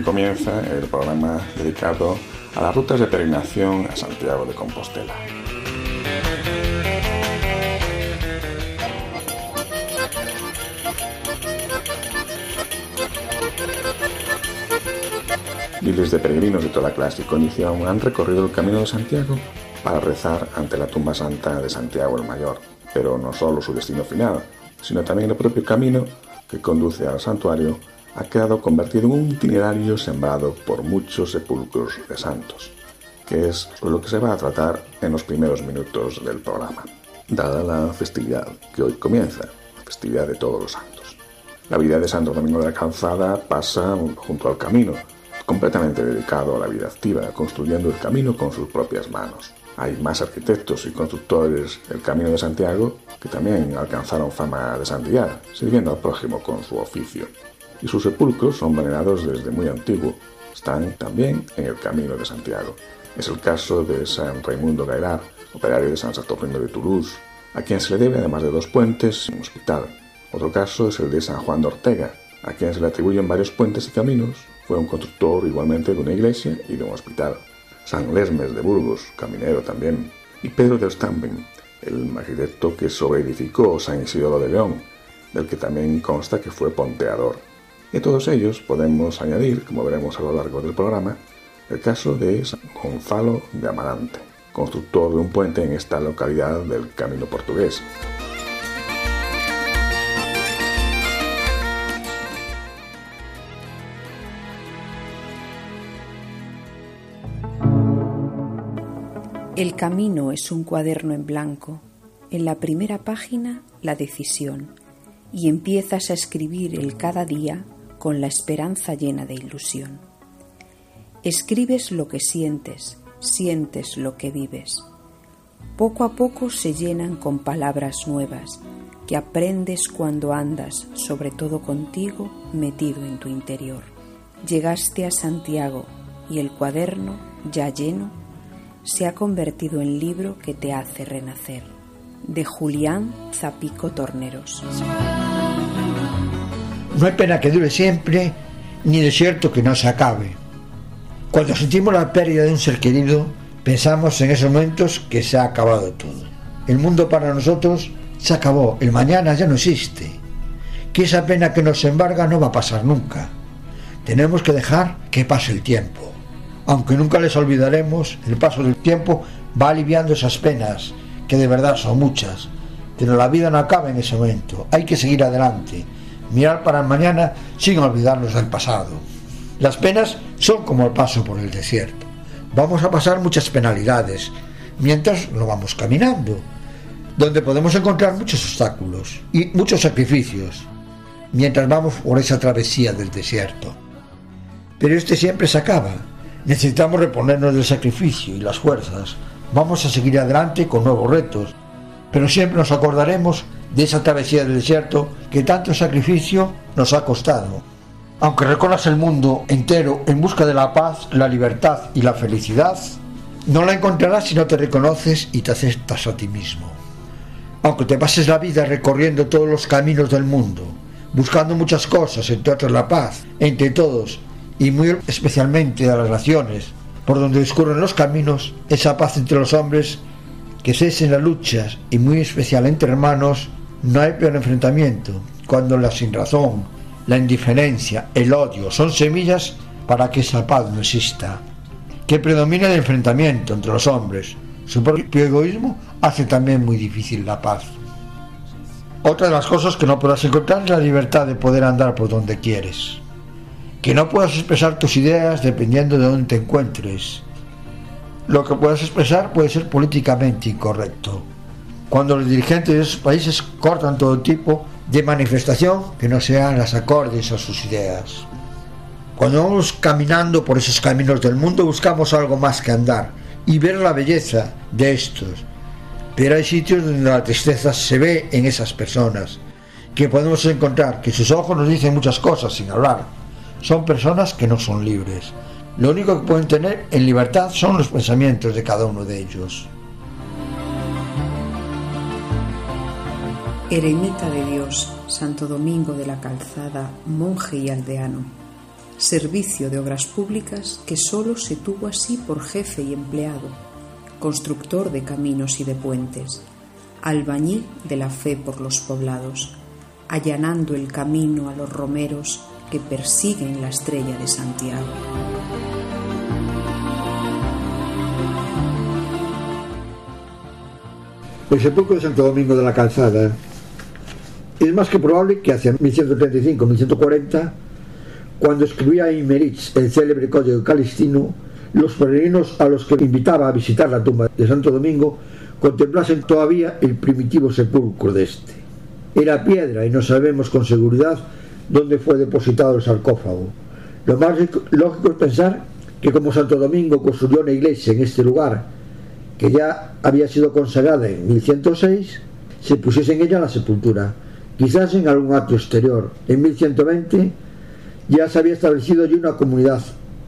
Aquí comienza el programa dedicado a las rutas de peregrinación a Santiago de Compostela. Miles de peregrinos de toda clase y condición han recorrido el camino de Santiago para rezar ante la tumba santa de Santiago el Mayor, pero no solo su destino final, sino también el propio camino que conduce al santuario ha quedado convertido en un itinerario sembrado por muchos sepulcros de santos, que es lo que se va a tratar en los primeros minutos del programa, dada la festividad que hoy comienza, la festividad de todos los santos. La vida de Santo Domingo de la Calzada pasa junto al camino, completamente dedicado a la vida activa, construyendo el camino con sus propias manos. Hay más arquitectos y constructores del Camino de Santiago que también alcanzaron fama de santidad, sirviendo al prójimo con su oficio y sus sepulcros son venerados desde muy antiguo. Están también en el Camino de Santiago. Es el caso de San Raimundo Gairar, operario de San Saturnino de Toulouse, a quien se le debe, además de dos puentes, un hospital. Otro caso es el de San Juan de Ortega, a quien se le atribuyen varios puentes y caminos. Fue un constructor igualmente de una iglesia y de un hospital. San Lesmes de Burgos, caminero también. Y Pedro de Stampen, el arquitecto que sobreedificó San Isidoro de León, del que también consta que fue ponteador. Y todos ellos podemos añadir, como veremos a lo largo del programa, el caso de San Gonzalo de Amarante, constructor de un puente en esta localidad del Camino Portugués. El camino es un cuaderno en blanco. En la primera página, la decisión. Y empiezas a escribir el cada día con la esperanza llena de ilusión. Escribes lo que sientes, sientes lo que vives. Poco a poco se llenan con palabras nuevas que aprendes cuando andas, sobre todo contigo, metido en tu interior. Llegaste a Santiago y el cuaderno, ya lleno, se ha convertido en libro que te hace renacer. De Julián Zapico Torneros. No hay pena que dure siempre, ni desierto que no se acabe. Cuando sentimos la pérdida de un ser querido, pensamos en esos momentos que se ha acabado todo. El mundo para nosotros se acabó, el mañana ya no existe. Que esa pena que nos embarga no va a pasar nunca. Tenemos que dejar que pase el tiempo. Aunque nunca les olvidaremos, el paso del tiempo va aliviando esas penas, que de verdad son muchas. Pero la vida no acaba en ese momento, hay que seguir adelante mirar para mañana sin olvidarnos del pasado. Las penas son como el paso por el desierto. Vamos a pasar muchas penalidades mientras lo vamos caminando, donde podemos encontrar muchos obstáculos y muchos sacrificios mientras vamos por esa travesía del desierto. Pero este siempre se acaba. Necesitamos reponernos del sacrificio y las fuerzas. Vamos a seguir adelante con nuevos retos, pero siempre nos acordaremos de esa travesía del desierto que tanto sacrificio nos ha costado. Aunque recorras el mundo entero en busca de la paz, la libertad y la felicidad, no la encontrarás si no te reconoces y te aceptas a ti mismo. Aunque te pases la vida recorriendo todos los caminos del mundo, buscando muchas cosas, entre otras la paz, entre todos y muy especialmente las relaciones, por donde discurren los caminos, esa paz entre los hombres, que cesen las luchas y muy especial entre hermanos, no hay peor enfrentamiento cuando la sinrazón, la indiferencia, el odio son semillas para que esa paz no exista. Que predomina el enfrentamiento entre los hombres. Su propio egoísmo hace también muy difícil la paz. Otra de las cosas que no podrás encontrar es la libertad de poder andar por donde quieres. Que no puedas expresar tus ideas dependiendo de dónde te encuentres. Lo que puedas expresar puede ser políticamente incorrecto cuando los dirigentes de esos países cortan todo tipo de manifestación que no sean las acordes a sus ideas. Cuando vamos caminando por esos caminos del mundo buscamos algo más que andar y ver la belleza de estos. Pero hay sitios donde la tristeza se ve en esas personas, que podemos encontrar que sus ojos nos dicen muchas cosas sin hablar. Son personas que no son libres. Lo único que pueden tener en libertad son los pensamientos de cada uno de ellos. Eremita de Dios, Santo Domingo de la Calzada, monje y aldeano. Servicio de obras públicas que solo se tuvo así por jefe y empleado, constructor de caminos y de puentes, albañil de la fe por los poblados, allanando el camino a los romeros que persiguen la estrella de Santiago. El sepulcro de Santo Domingo de la Calzada es más que probable que hacia 1135-1140, cuando escribía Imerich el célebre Código Calistino, los peregrinos a los que invitaba a visitar la tumba de Santo Domingo contemplasen todavía el primitivo sepulcro de este. Era piedra y no sabemos con seguridad dónde fue depositado el sarcófago. Lo más lógico es pensar que como Santo Domingo construyó una iglesia en este lugar, que ya había sido consagrada en 1106, se pusiese en ella la sepultura quizás en algún acto exterior. En 1120 ya se había establecido allí una comunidad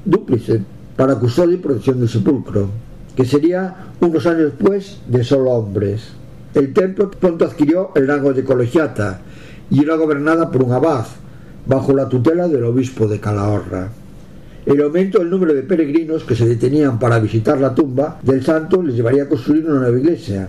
dúplice para custodia y protección del sepulcro, que sería unos años después de solo hombres. El templo pronto adquirió el rango de colegiata y era gobernada por un abad, bajo la tutela del obispo de Calahorra. El aumento del número de peregrinos que se detenían para visitar la tumba del santo les llevaría a construir una nueva iglesia,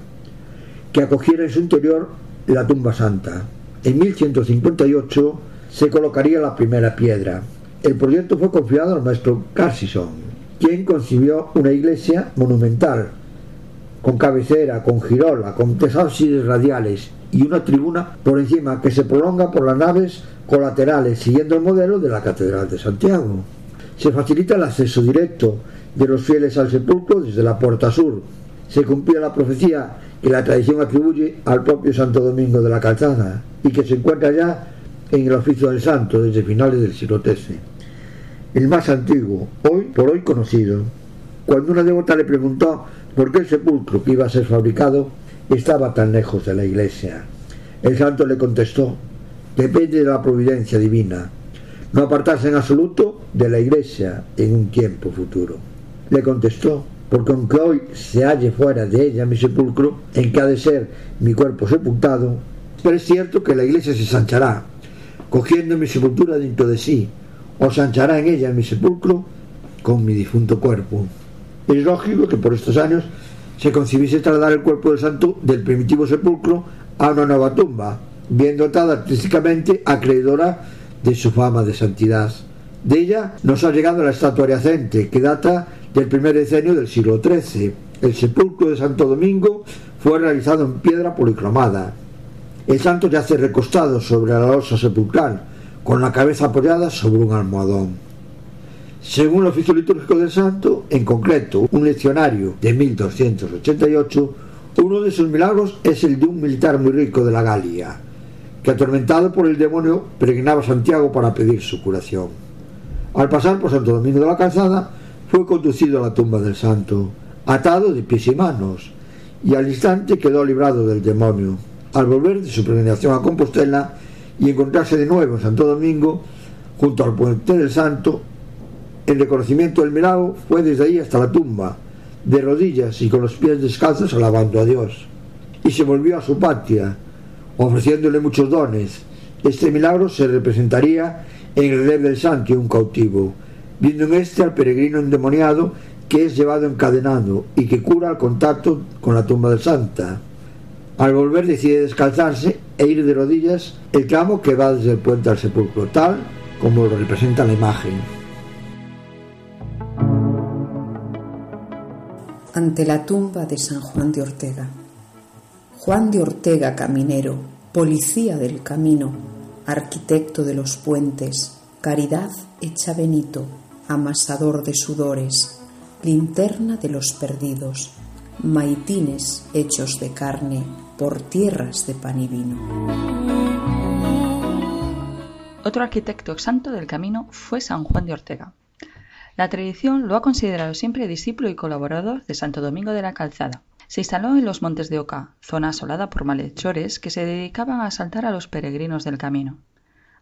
que acogiera en su interior la tumba santa. En 1158 se colocaría la primera piedra. El proyecto fue confiado al maestro Carsison, quien concibió una iglesia monumental, con cabecera, con girola, con ábsides radiales y una tribuna por encima que se prolonga por las naves colaterales, siguiendo el modelo de la Catedral de Santiago. Se facilita el acceso directo de los fieles al sepulcro desde la puerta sur. Se cumplía la profecía que la tradición atribuye al propio Santo Domingo de la Calzada y que se encuentra ya en el oficio del santo desde finales del siglo XIII. El más antiguo, hoy por hoy conocido. Cuando una devota le preguntó por qué el sepulcro que iba a ser fabricado estaba tan lejos de la iglesia, el santo le contestó, depende de la providencia divina, no apartarse en absoluto de la iglesia en un tiempo futuro. Le contestó, porque aunque hoy se halle fuera de ella mi sepulcro, en que ha de ser mi cuerpo sepultado, pero es cierto que la iglesia se sanchará, cogiendo mi sepultura dentro de sí, o sanchará en ella mi sepulcro con mi difunto cuerpo. Es lógico que por estos años se concibiese trasladar el cuerpo del santo del primitivo sepulcro a una nueva tumba, bien dotada artísticamente, acreedora de su fama de santidad. De ella nos ha llegado la estatua adyacente, que data del primer decenio del siglo XIII. El sepulcro de Santo Domingo fue realizado en piedra policromada, el santo yace recostado sobre la losa sepulcral, con la cabeza apoyada sobre un almohadón. Según el oficio litúrgico del santo, en concreto un leccionario de 1288, uno de sus milagros es el de un militar muy rico de la Galia, que atormentado por el demonio peregrinaba a Santiago para pedir su curación. Al pasar por Santo Domingo de la Calzada, fue conducido a la tumba del santo, atado de pies y manos, y al instante quedó librado del demonio al volver de su peregrinación a Compostela y encontrarse de nuevo en Santo Domingo, junto al puente del Santo, en reconocimiento del milagro fue desde ahí hasta la tumba, de rodillas y con los pies descalzos alabando a Dios. Y se volvió a su patria, ofreciéndole muchos dones. Este milagro se representaría en el relieve del santo y un cautivo, viendo en este al peregrino endemoniado que es llevado encadenado y que cura al contacto con la tumba del santa. Al volver decide descalzarse e ir de rodillas el tramo que va desde el puente al sepulcro, tal como lo representa la imagen. Ante la tumba de San Juan de Ortega. Juan de Ortega, caminero, policía del camino, arquitecto de los puentes, caridad hecha Benito, amasador de sudores, linterna de los perdidos, maitines hechos de carne por tierras de pan y vino. Otro arquitecto santo del camino fue San Juan de Ortega. La tradición lo ha considerado siempre discípulo y colaborador de Santo Domingo de la Calzada. Se instaló en los Montes de Oca, zona asolada por malhechores que se dedicaban a asaltar a los peregrinos del camino.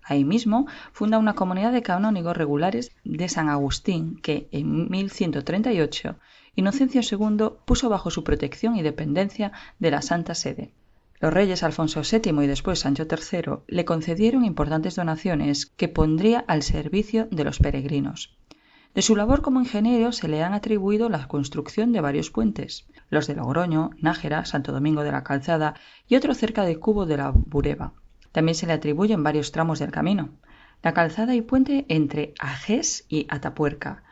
Ahí mismo funda una comunidad de canónigos regulares de San Agustín que, en 1138, Inocencio II puso bajo su protección y dependencia de la Santa Sede. Los reyes Alfonso VII y después Sancho III le concedieron importantes donaciones que pondría al servicio de los peregrinos. De su labor como ingeniero se le han atribuido la construcción de varios puentes, los de Logroño, Nájera, Santo Domingo de la Calzada y otro cerca de Cubo de la Bureba. También se le atribuyen varios tramos del camino, la calzada y puente entre Ajés y Atapuerca,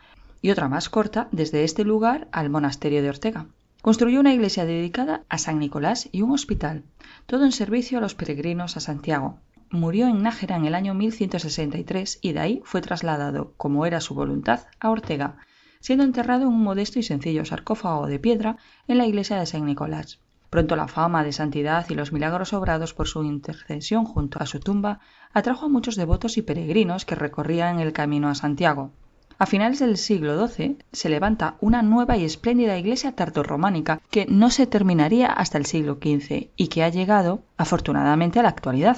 y otra más corta desde este lugar al monasterio de Ortega. Construyó una iglesia dedicada a San Nicolás y un hospital, todo en servicio a los peregrinos a Santiago. Murió en Nájera en el año 1163 y de ahí fue trasladado, como era su voluntad, a Ortega, siendo enterrado en un modesto y sencillo sarcófago de piedra en la iglesia de San Nicolás. Pronto la fama de santidad y los milagros obrados por su intercesión junto a su tumba atrajo a muchos devotos y peregrinos que recorrían el camino a Santiago. A finales del siglo XII se levanta una nueva y espléndida iglesia tardorrománica que no se terminaría hasta el siglo XV y que ha llegado, afortunadamente, a la actualidad.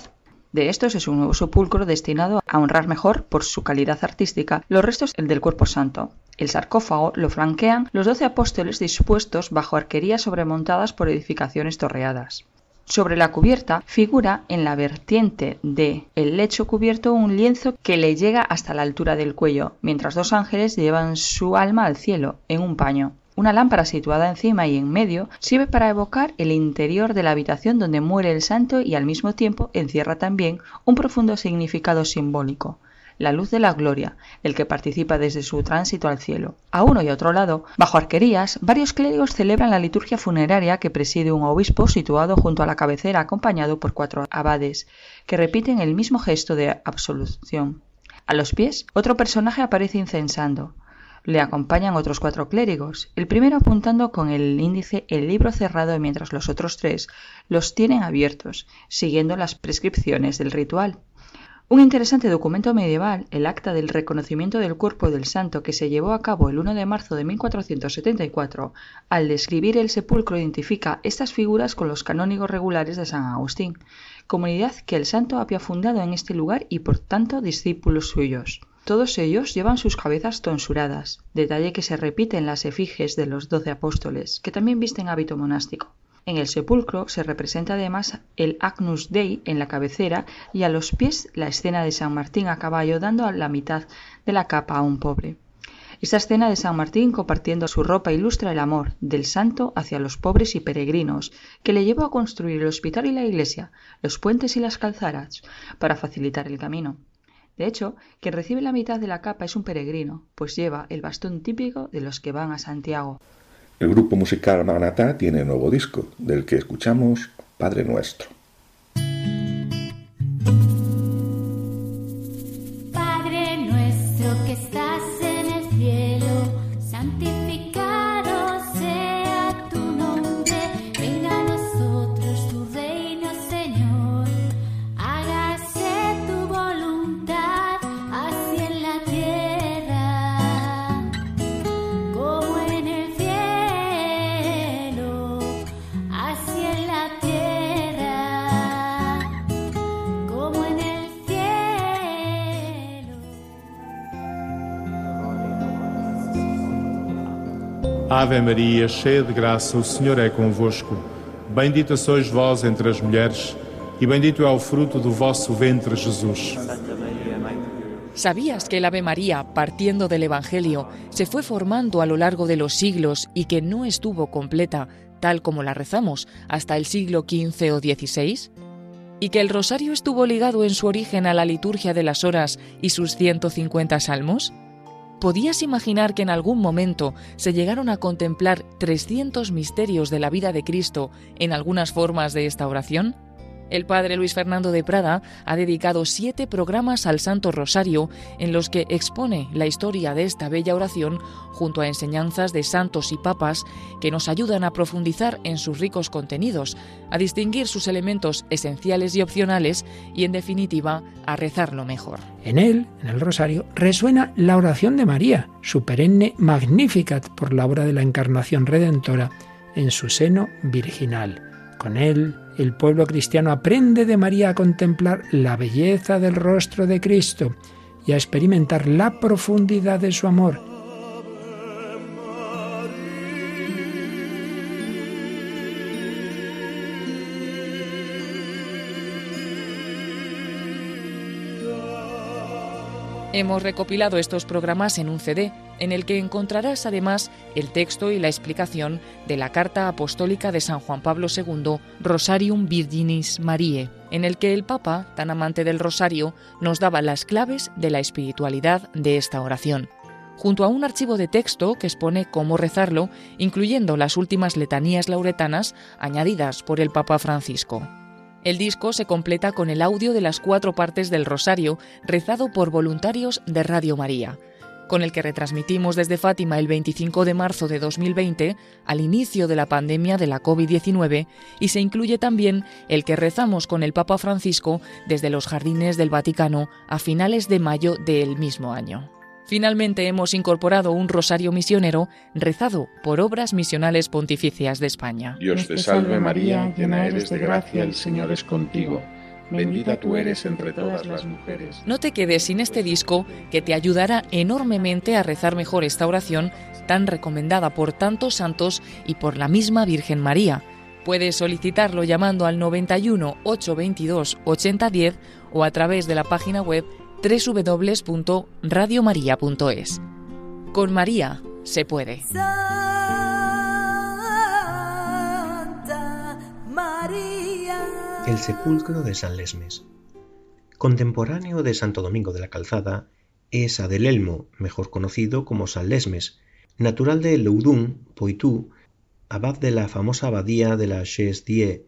De estos es un nuevo sepulcro destinado a honrar mejor, por su calidad artística, los restos del cuerpo santo. El sarcófago lo flanquean los doce apóstoles dispuestos bajo arquerías sobremontadas por edificaciones torreadas. Sobre la cubierta figura en la vertiente de el lecho cubierto un lienzo que le llega hasta la altura del cuello, mientras dos ángeles llevan su alma al cielo en un paño. Una lámpara situada encima y en medio sirve para evocar el interior de la habitación donde muere el santo y al mismo tiempo encierra también un profundo significado simbólico la luz de la gloria, el que participa desde su tránsito al cielo. A uno y otro lado, bajo arquerías, varios clérigos celebran la liturgia funeraria que preside un obispo situado junto a la cabecera acompañado por cuatro abades, que repiten el mismo gesto de absolución. A los pies, otro personaje aparece incensando. Le acompañan otros cuatro clérigos, el primero apuntando con el índice el libro cerrado mientras los otros tres los tienen abiertos, siguiendo las prescripciones del ritual. Un interesante documento medieval, el Acta del Reconocimiento del Cuerpo del Santo, que se llevó a cabo el 1 de marzo de 1474, al describir el sepulcro identifica estas figuras con los canónigos regulares de San Agustín, comunidad que el santo había fundado en este lugar y por tanto discípulos suyos. Todos ellos llevan sus cabezas tonsuradas, detalle que se repite en las efigies de los doce apóstoles, que también visten hábito monástico. En el sepulcro se representa además el Agnus Dei en la cabecera y a los pies la escena de San Martín a caballo dando la mitad de la capa a un pobre. Esta escena de San Martín compartiendo su ropa ilustra el amor del santo hacia los pobres y peregrinos, que le llevó a construir el hospital y la iglesia, los puentes y las calzaras, para facilitar el camino. De hecho, quien recibe la mitad de la capa es un peregrino, pues lleva el bastón típico de los que van a Santiago. El grupo musical Maranatá tiene nuevo disco, del que escuchamos Padre Nuestro. Ave Maria, cheia de graça, o Senhor é convosco. Bendita sois vós entre as mulheres, y bendito é o fruto do vosso ventre, Jesús. ¿Sabías que el Ave María, partiendo del Evangelio, se fue formando a lo largo de los siglos y que no estuvo completa, tal como la rezamos, hasta el siglo XV o XVI? ¿Y que el rosario estuvo ligado en su origen a la liturgia de las horas y sus 150 salmos? ¿Podías imaginar que en algún momento se llegaron a contemplar 300 misterios de la vida de Cristo en algunas formas de esta oración? El padre Luis Fernando de Prada ha dedicado siete programas al Santo Rosario en los que expone la historia de esta bella oración junto a enseñanzas de santos y papas que nos ayudan a profundizar en sus ricos contenidos, a distinguir sus elementos esenciales y opcionales y, en definitiva, a rezarlo mejor. En él, en el Rosario, resuena la oración de María, su perenne Magnificat por la obra de la Encarnación Redentora en su seno virginal. Con él, el pueblo cristiano aprende de María a contemplar la belleza del rostro de Cristo y a experimentar la profundidad de su amor. Hemos recopilado estos programas en un CD, en el que encontrarás además el texto y la explicación de la Carta Apostólica de San Juan Pablo II, Rosarium Virginis Mariae, en el que el Papa, tan amante del rosario, nos daba las claves de la espiritualidad de esta oración junto a un archivo de texto que expone cómo rezarlo, incluyendo las últimas letanías lauretanas añadidas por el Papa Francisco. El disco se completa con el audio de las cuatro partes del Rosario, rezado por voluntarios de Radio María, con el que retransmitimos desde Fátima el 25 de marzo de 2020, al inicio de la pandemia de la COVID-19, y se incluye también el que rezamos con el Papa Francisco desde los jardines del Vaticano a finales de mayo del mismo año. Finalmente hemos incorporado un rosario misionero rezado por obras misionales pontificias de España. Dios te salve María, llena eres de gracia, el Señor es contigo. Bendita tú eres entre todas las mujeres. No te quedes sin este disco que te ayudará enormemente a rezar mejor esta oración tan recomendada por tantos santos y por la misma Virgen María. Puedes solicitarlo llamando al 91 822 8010 o a través de la página web www.radiomaria.es. Con María se puede. El sepulcro de San Lesmes. Contemporáneo de Santo Domingo de la Calzada, es Adelelmo, mejor conocido como San Lesmes, natural de Loudun, Poitou, abad de la famosa abadía de la Chaise-Dieu,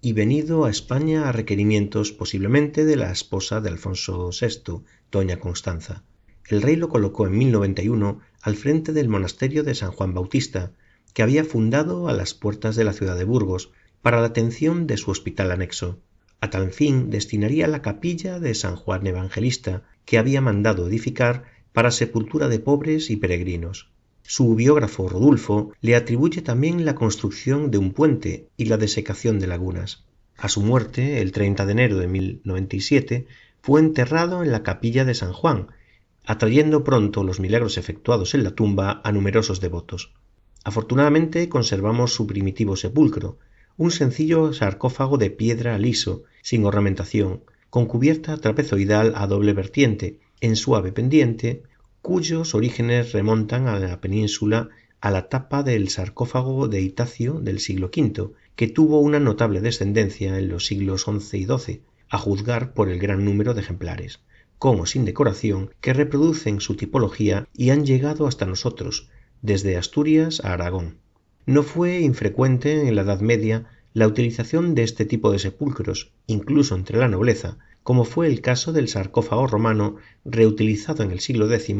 y venido a España a requerimientos posiblemente de la esposa de Alfonso VI, doña Constanza. El rey lo colocó en 1091 al frente del monasterio de San Juan Bautista, que había fundado a las puertas de la ciudad de Burgos para la atención de su hospital anexo. A tal fin destinaría la capilla de San Juan Evangelista, que había mandado edificar para sepultura de pobres y peregrinos. Su biógrafo Rodulfo le atribuye también la construcción de un puente y la desecación de lagunas. A su muerte, el 30 de enero de 1097, fue enterrado en la capilla de San Juan, atrayendo pronto los milagros efectuados en la tumba a numerosos devotos. Afortunadamente conservamos su primitivo sepulcro, un sencillo sarcófago de piedra liso, sin ornamentación, con cubierta trapezoidal a doble vertiente, en suave pendiente, cuyos orígenes remontan a la península a la tapa del sarcófago de Itacio del siglo V, que tuvo una notable descendencia en los siglos XI y XII, a juzgar por el gran número de ejemplares, con o sin decoración, que reproducen su tipología y han llegado hasta nosotros, desde Asturias a Aragón. No fue infrecuente en la Edad Media la utilización de este tipo de sepulcros, incluso entre la nobleza, como fue el caso del sarcófago romano reutilizado en el siglo X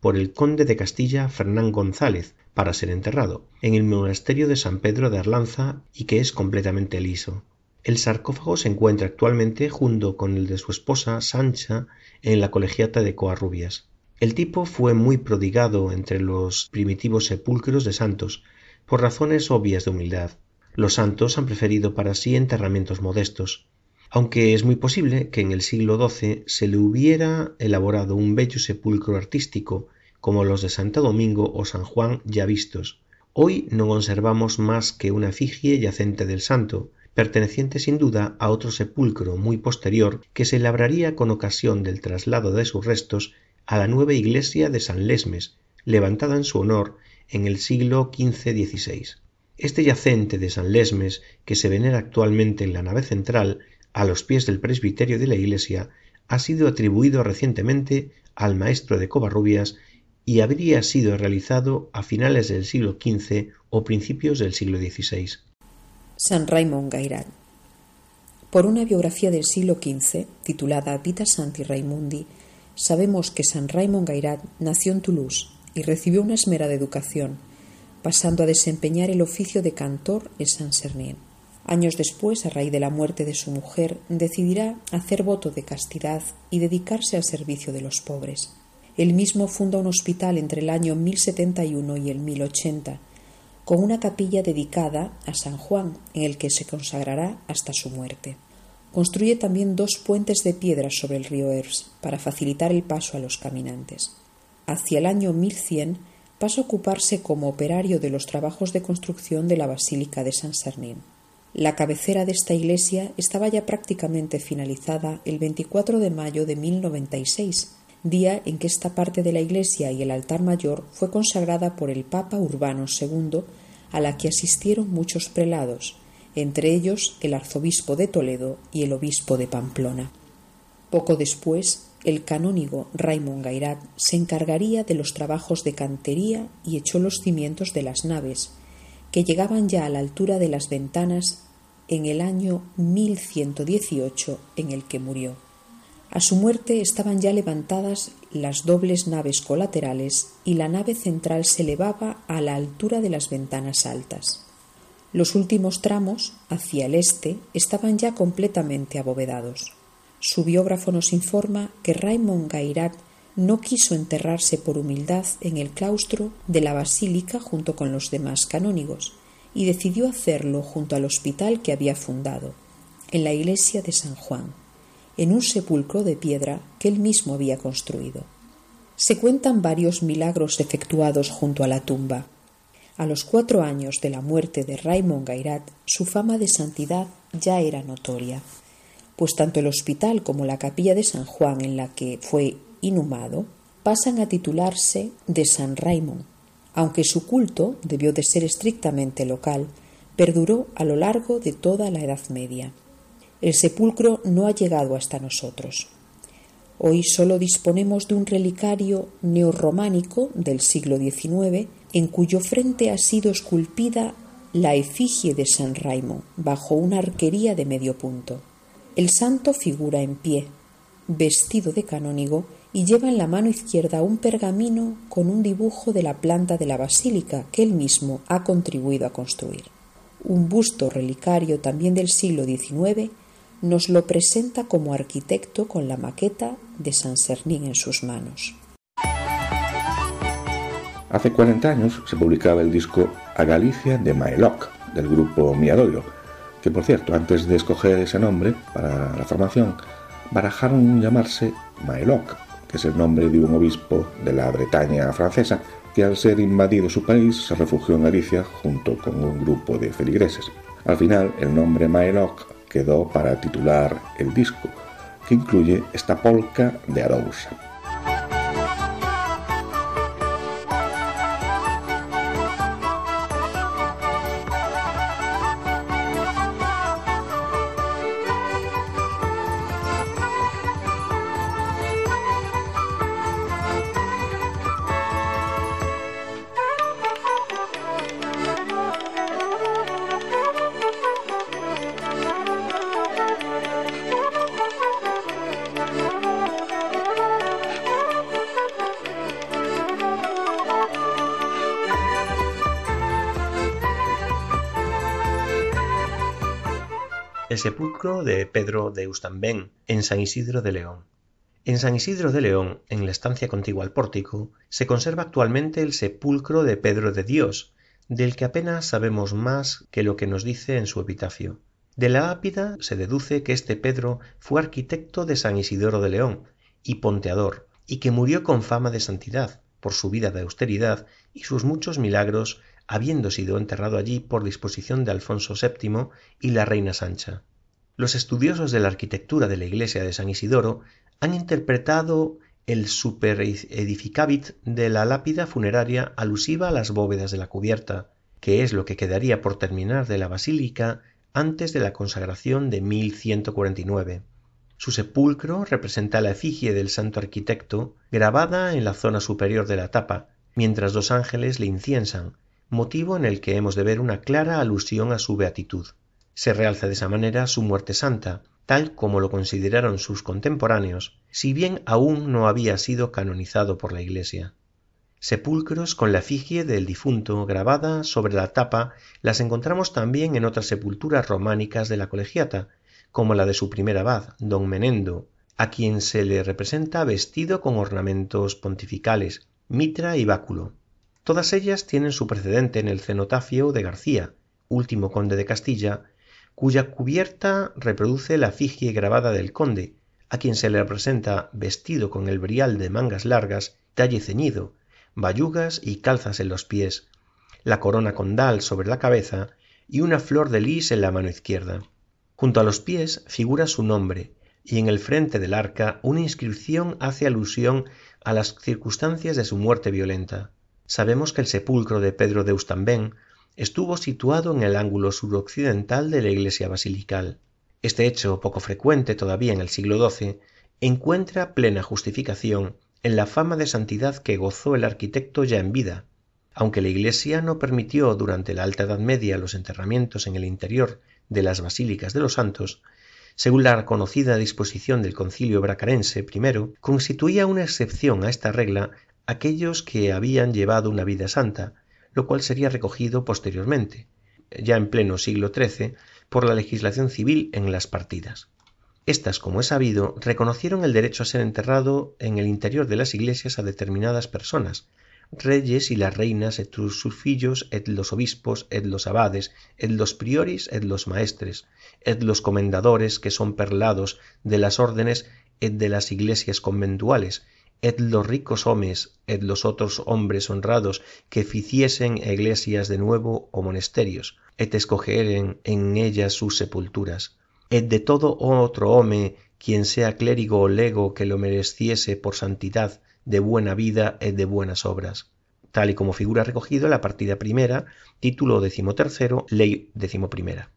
por el conde de Castilla Fernán González para ser enterrado, en el monasterio de San Pedro de Arlanza y que es completamente liso. El sarcófago se encuentra actualmente junto con el de su esposa Sancha en la colegiata de Coarrubias. El tipo fue muy prodigado entre los primitivos sepulcros de santos, por razones obvias de humildad. Los santos han preferido para sí enterramientos modestos, aunque es muy posible que en el siglo XII se le hubiera elaborado un bello sepulcro artístico como los de Santo Domingo o San Juan ya vistos. Hoy no conservamos más que una efigie yacente del santo, perteneciente sin duda a otro sepulcro muy posterior que se labraría con ocasión del traslado de sus restos a la nueva iglesia de San Lesmes, levantada en su honor en el siglo XV-XVI. Este yacente de San Lesmes, que se venera actualmente en la nave central, a los pies del presbiterio de la iglesia ha sido atribuido recientemente al maestro de Covarrubias y habría sido realizado a finales del siglo XV o principios del siglo XVI. San Raymond Gairat. Por una biografía del siglo XV, titulada Vita Santi Raimundi, sabemos que San Raymond Gairat nació en Toulouse y recibió una esmerada educación, pasando a desempeñar el oficio de cantor en Saint-Cernin. Años después, a raíz de la muerte de su mujer, decidirá hacer voto de castidad y dedicarse al servicio de los pobres. Él mismo funda un hospital entre el año 1071 y el 1080, con una capilla dedicada a San Juan, en el que se consagrará hasta su muerte. Construye también dos puentes de piedra sobre el río Ers para facilitar el paso a los caminantes. Hacia el año 1100 pasa a ocuparse como operario de los trabajos de construcción de la Basílica de San Sernín. La cabecera de esta iglesia estaba ya prácticamente finalizada el 24 de mayo de 1096, día en que esta parte de la iglesia y el altar mayor fue consagrada por el Papa Urbano II, a la que asistieron muchos prelados, entre ellos el arzobispo de Toledo y el obispo de Pamplona. Poco después, el canónigo Raymond Gairat se encargaría de los trabajos de cantería y echó los cimientos de las naves, que llegaban ya a la altura de las ventanas en el año 1118 en el que murió. A su muerte estaban ya levantadas las dobles naves colaterales y la nave central se elevaba a la altura de las ventanas altas. Los últimos tramos, hacia el este, estaban ya completamente abovedados. Su biógrafo nos informa que Raymond Gairat no quiso enterrarse por humildad en el claustro de la basílica junto con los demás canónigos, y decidió hacerlo junto al hospital que había fundado, en la iglesia de San Juan en un sepulcro de piedra que él mismo había construido. Se cuentan varios milagros efectuados junto a la tumba. A los cuatro años de la muerte de Raymond Gairat, su fama de santidad ya era notoria, pues tanto el hospital como la capilla de San Juan en la que fue inhumado pasan a titularse de San Raymond, aunque su culto debió de ser estrictamente local, perduró a lo largo de toda la Edad Media. El sepulcro no ha llegado hasta nosotros. Hoy solo disponemos de un relicario neorrománico del siglo XIX en cuyo frente ha sido esculpida la efigie de San Raimón bajo una arquería de medio punto. El santo figura en pie, vestido de canónigo y lleva en la mano izquierda un pergamino con un dibujo de la planta de la basílica que él mismo ha contribuido a construir. Un busto relicario también del siglo XIX nos lo presenta como arquitecto con la maqueta de San Sernín en sus manos. Hace 40 años se publicaba el disco A Galicia de Maeloc, del grupo Miadorio, por cierto, antes de escoger ese nombre para la formación, barajaron llamarse Maeloc, que es el nombre de un obispo de la Bretaña francesa que al ser invadido su país se refugió en Galicia junto con un grupo de feligreses. Al final, el nombre Maeloc quedó para titular el disco, que incluye esta polca de Arousa. De Pedro de Eustambén en San Isidro de León. En San Isidro de León, en la estancia contigua al pórtico, se conserva actualmente el sepulcro de Pedro de Dios, del que apenas sabemos más que lo que nos dice en su epitafio. De la lápida se deduce que este Pedro fue arquitecto de San Isidoro de León y ponteador, y que murió con fama de santidad, por su vida de austeridad y sus muchos milagros habiendo sido enterrado allí por disposición de Alfonso VII y la reina Sancha. Los estudiosos de la arquitectura de la iglesia de San Isidoro han interpretado el superedificabit de la lápida funeraria alusiva a las bóvedas de la cubierta, que es lo que quedaría por terminar de la basílica antes de la consagración de 1149. Su sepulcro representa la efigie del santo arquitecto grabada en la zona superior de la tapa, mientras dos ángeles le inciensan, motivo en el que hemos de ver una clara alusión a su beatitud. Se realza de esa manera su muerte santa, tal como lo consideraron sus contemporáneos, si bien aún no había sido canonizado por la Iglesia. Sepulcros con la efigie del difunto grabada sobre la tapa las encontramos también en otras sepulturas románicas de la colegiata, como la de su primer abad, don Menendo, a quien se le representa vestido con ornamentos pontificales, mitra y báculo. Todas ellas tienen su precedente en el cenotafio de García, último conde de Castilla, cuya cubierta reproduce la efigie grabada del conde, a quien se le representa vestido con el brial de mangas largas, talle ceñido, bayugas y calzas en los pies, la corona condal sobre la cabeza y una flor de lis en la mano izquierda. Junto a los pies figura su nombre, y en el frente del arca una inscripción hace alusión a las circunstancias de su muerte violenta. Sabemos que el sepulcro de Pedro de estuvo situado en el ángulo suroccidental de la iglesia basilical. Este hecho, poco frecuente todavía en el siglo XII, encuentra plena justificación en la fama de santidad que gozó el arquitecto ya en vida, aunque la Iglesia no permitió durante la Alta Edad Media los enterramientos en el interior de las basílicas de los santos, según la conocida disposición del concilio bracarense I, constituía una excepción a esta regla aquellos que habían llevado una vida santa, lo cual sería recogido posteriormente, ya en pleno siglo XIII, por la legislación civil en las partidas. Estas, como es sabido, reconocieron el derecho a ser enterrado en el interior de las iglesias a determinadas personas, reyes y las reinas et sus fillos et los obispos et los abades et los prioris et los maestres et los comendadores que son perlados de las órdenes et de las iglesias conventuales et los ricos homes et los otros hombres honrados que ficiesen iglesias de nuevo o monasterios et escogeren en ellas sus sepulturas. Et de todo otro home quien sea clérigo o lego que lo mereciese por santidad de buena vida et de buenas obras, tal y como figura recogido en la partida primera, título decimotercero, ley decimoprimera.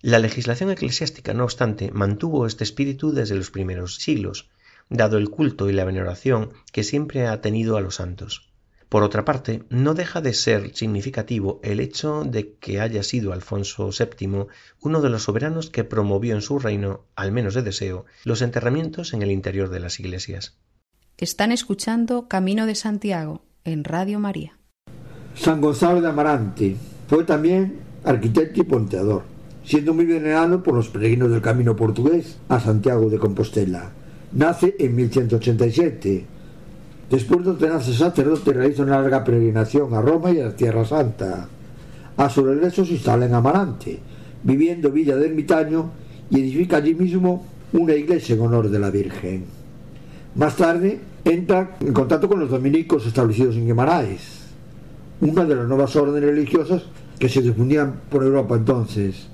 La legislación eclesiástica, no obstante, mantuvo este espíritu desde los primeros siglos, dado el culto y la veneración que siempre ha tenido a los santos. Por otra parte, no deja de ser significativo el hecho de que haya sido Alfonso VII uno de los soberanos que promovió en su reino, al menos de deseo, los enterramientos en el interior de las iglesias. Están escuchando Camino de Santiago en Radio María. San Gonzalo de Amarante fue también arquitecto y ponteador, siendo muy venerado por los peregrinos del camino portugués a Santiago de Compostela. Nace en 1187 Después de ordenarse sacerdote, realiza una larga peregrinación a Roma y a la Tierra Santa. A su regreso se instala en Amarante, viviendo Villa del Ermitaño y edifica allí mismo una iglesia en honor de la Virgen. Más tarde entra en contacto con los dominicos establecidos en Guimaraes, una de las nuevas órdenes religiosas que se difundían por Europa entonces,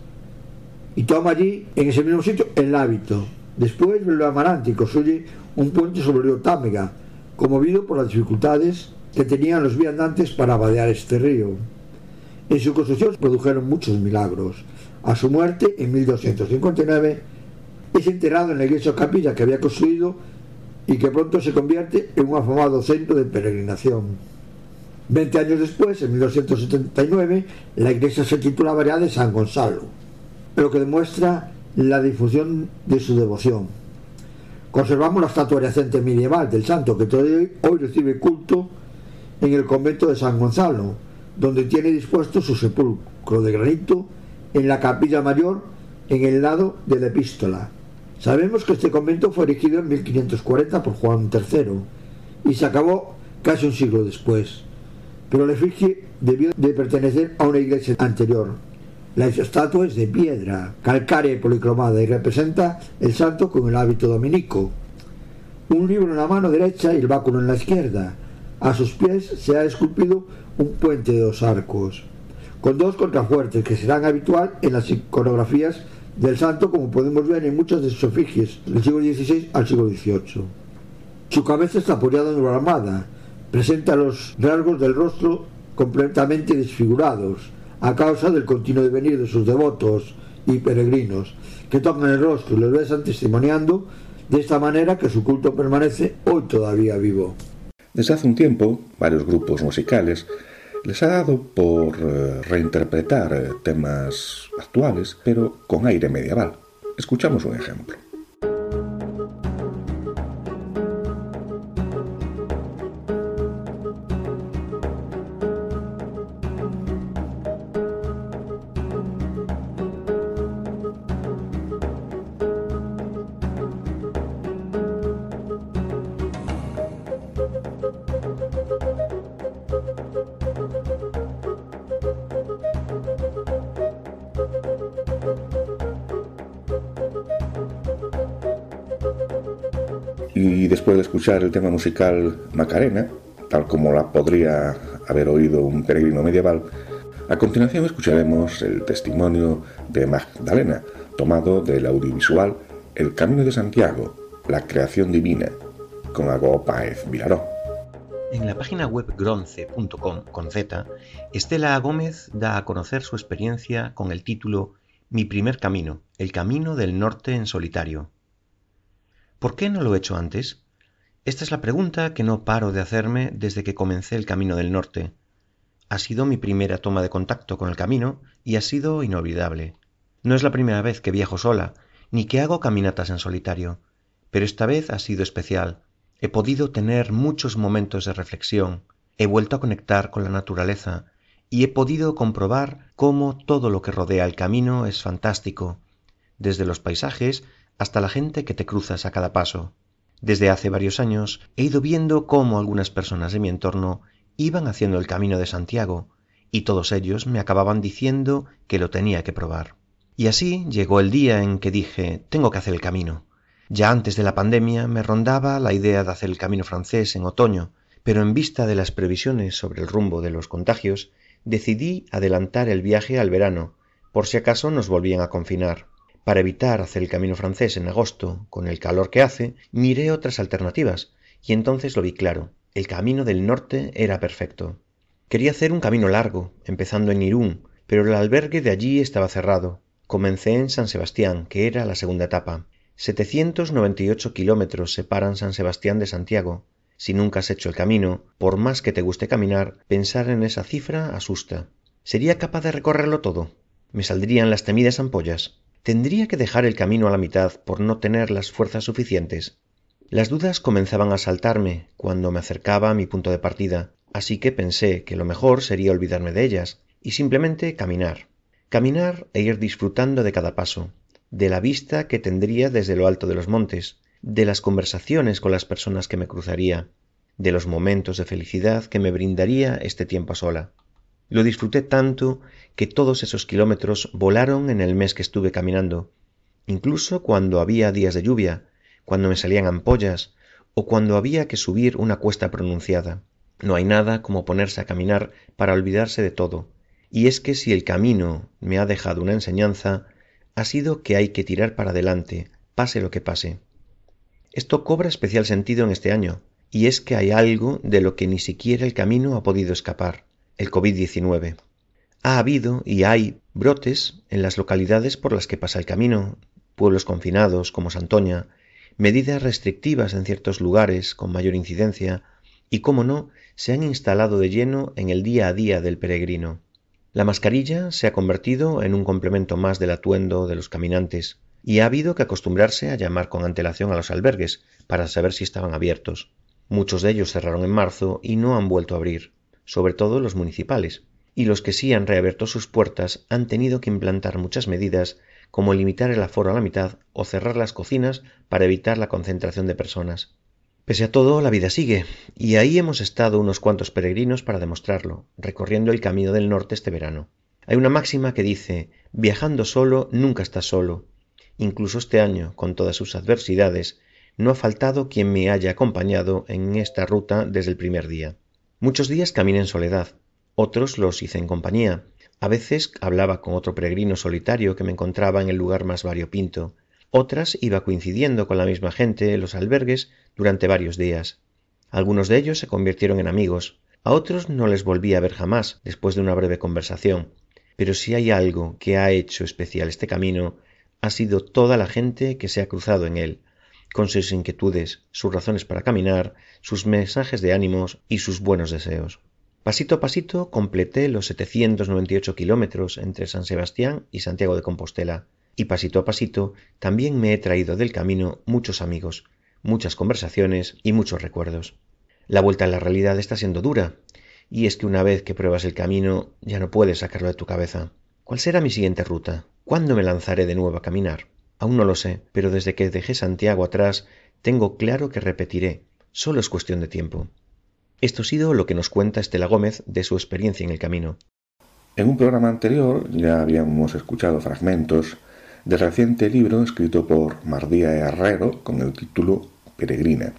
y toma allí, en ese mismo sitio, el hábito. Después a Amarante construye un puente sobre el río Támega, conmovido por las dificultades que tenían los viandantes para vadear este río. En su construcción se produjeron muchos milagros. A su muerte, en 1259, es enterrado en la iglesia capilla que había construido y que pronto se convierte en un afamado centro de peregrinación. Veinte años después, en 1279, la iglesia se titulaba ya de San Gonzalo, lo que demuestra la difusión de su devoción. Conservamos la estatua reciente medieval del santo que todavía hoy recibe culto en el convento de San Gonzalo, donde tiene dispuesto su sepulcro de granito en la capilla mayor en el lado de la epístola. Sabemos que este convento fue erigido en 1540 por Juan III y se acabó casi un siglo después, pero la efigie debió de pertenecer a una iglesia anterior. La estatua es de piedra, calcárea y policromada y representa el santo con el hábito dominico. Un libro en la mano derecha y el báculo en la izquierda. A sus pies se ha esculpido un puente de dos arcos, con dos contrafuertes que serán habitual en las iconografías del santo como podemos ver en muchas de sus efigies del siglo XVI al siglo XVIII. Su cabeza está apoyada en una armada, presenta los rasgos del rostro completamente desfigurados, a causa del continuo devenir de sus devotos y peregrinos, que tocan el rostro y los besan testimoniando de esta manera que su culto permanece hoy todavía vivo. Desde hace un tiempo, varios grupos musicales les ha dado por eh, reinterpretar eh, temas actuales, pero con aire medieval. Escuchamos un ejemplo. Escuchar el tema musical Macarena, tal como la podría haber oído un peregrino medieval, a continuación escucharemos el testimonio de Magdalena, tomado del audiovisual El Camino de Santiago, la creación divina, con Agó Páez Vilaró. En la página web gronce.com con Z, Estela Gómez da a conocer su experiencia con el título Mi primer camino, el camino del norte en solitario. ¿Por qué no lo he hecho antes? Esta es la pregunta que no paro de hacerme desde que comencé el Camino del Norte. Ha sido mi primera toma de contacto con el camino y ha sido inolvidable. No es la primera vez que viajo sola, ni que hago caminatas en solitario, pero esta vez ha sido especial. He podido tener muchos momentos de reflexión, he vuelto a conectar con la naturaleza y he podido comprobar cómo todo lo que rodea el camino es fantástico, desde los paisajes hasta la gente que te cruzas a cada paso. Desde hace varios años he ido viendo cómo algunas personas de mi entorno iban haciendo el camino de Santiago, y todos ellos me acababan diciendo que lo tenía que probar. Y así llegó el día en que dije tengo que hacer el camino. Ya antes de la pandemia me rondaba la idea de hacer el camino francés en otoño, pero en vista de las previsiones sobre el rumbo de los contagios, decidí adelantar el viaje al verano, por si acaso nos volvían a confinar. Para evitar hacer el camino francés en agosto, con el calor que hace, miré otras alternativas, y entonces lo vi claro. El camino del norte era perfecto. Quería hacer un camino largo, empezando en Irún, pero el albergue de allí estaba cerrado. Comencé en San Sebastián, que era la segunda etapa. 798 kilómetros separan San Sebastián de Santiago. Si nunca has hecho el camino, por más que te guste caminar, pensar en esa cifra asusta. ¿Sería capaz de recorrerlo todo? ¿Me saldrían las temidas ampollas? Tendría que dejar el camino a la mitad por no tener las fuerzas suficientes. Las dudas comenzaban a saltarme cuando me acercaba a mi punto de partida, así que pensé que lo mejor sería olvidarme de ellas y simplemente caminar. Caminar e ir disfrutando de cada paso, de la vista que tendría desde lo alto de los montes, de las conversaciones con las personas que me cruzaría, de los momentos de felicidad que me brindaría este tiempo a sola. Lo disfruté tanto que todos esos kilómetros volaron en el mes que estuve caminando, incluso cuando había días de lluvia, cuando me salían ampollas o cuando había que subir una cuesta pronunciada. No hay nada como ponerse a caminar para olvidarse de todo. Y es que si el camino me ha dejado una enseñanza, ha sido que hay que tirar para adelante, pase lo que pase. Esto cobra especial sentido en este año, y es que hay algo de lo que ni siquiera el camino ha podido escapar el COVID-19. Ha habido y hay brotes en las localidades por las que pasa el camino, pueblos confinados como Santoña, medidas restrictivas en ciertos lugares con mayor incidencia y, como no, se han instalado de lleno en el día a día del peregrino. La mascarilla se ha convertido en un complemento más del atuendo de los caminantes y ha habido que acostumbrarse a llamar con antelación a los albergues para saber si estaban abiertos. Muchos de ellos cerraron en marzo y no han vuelto a abrir sobre todo los municipales, y los que sí han reabierto sus puertas han tenido que implantar muchas medidas como limitar el aforo a la mitad o cerrar las cocinas para evitar la concentración de personas. Pese a todo, la vida sigue, y ahí hemos estado unos cuantos peregrinos para demostrarlo, recorriendo el camino del norte este verano. Hay una máxima que dice viajando solo nunca estás solo. Incluso este año, con todas sus adversidades, no ha faltado quien me haya acompañado en esta ruta desde el primer día. Muchos días caminé en soledad, otros los hice en compañía. A veces hablaba con otro peregrino solitario que me encontraba en el lugar más variopinto. Otras iba coincidiendo con la misma gente en los albergues durante varios días. Algunos de ellos se convirtieron en amigos, a otros no les volví a ver jamás después de una breve conversación. Pero si hay algo que ha hecho especial este camino, ha sido toda la gente que se ha cruzado en él, con sus inquietudes, sus razones para caminar, sus mensajes de ánimos y sus buenos deseos. Pasito a pasito completé los 798 kilómetros entre San Sebastián y Santiago de Compostela, y pasito a pasito también me he traído del camino muchos amigos, muchas conversaciones y muchos recuerdos. La vuelta a la realidad está siendo dura, y es que una vez que pruebas el camino ya no puedes sacarlo de tu cabeza. ¿Cuál será mi siguiente ruta? ¿Cuándo me lanzaré de nuevo a caminar? Aún no lo sé, pero desde que dejé Santiago atrás tengo claro que repetiré. Solo es cuestión de tiempo. Esto ha sido lo que nos cuenta Estela Gómez de su experiencia en el camino. En un programa anterior ya habíamos escuchado fragmentos del reciente libro escrito por Mardía Herrero con el título Peregrina.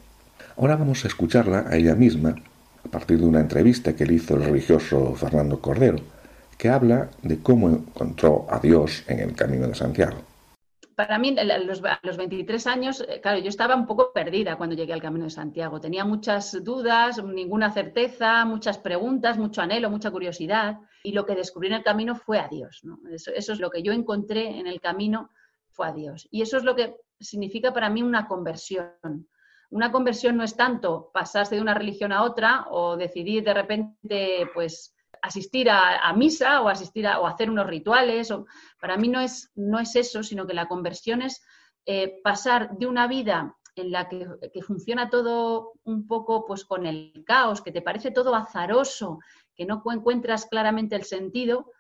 Ahora vamos a escucharla a ella misma a partir de una entrevista que le hizo el religioso Fernando Cordero, que habla de cómo encontró a Dios en el camino de Santiago para mí, a los, 23 años, eh, claro, yo estaba un poco perdida cuando llegué al Camino de Santiago. Tenía muchas dudas, ninguna certeza, muchas preguntas, mucho anhelo, mucha curiosidad. Y lo que descubrí en el camino fue a Dios. Eso, es lo que yo encontré en el camino, fue a Dios. Y eso es lo que significa para mí una conversión. Una conversión no es tanto pasarse de una religión a otra o decidir de repente, pues, asistir a, misa o asistir a, o hacer unos rituales. O, para mí no es, no es eso, sino que la conversión es eh, pasar de una vida en la que, funciona todo un poco pues con el caos, que te parece todo azaroso, que no encuentras claramente el sentido,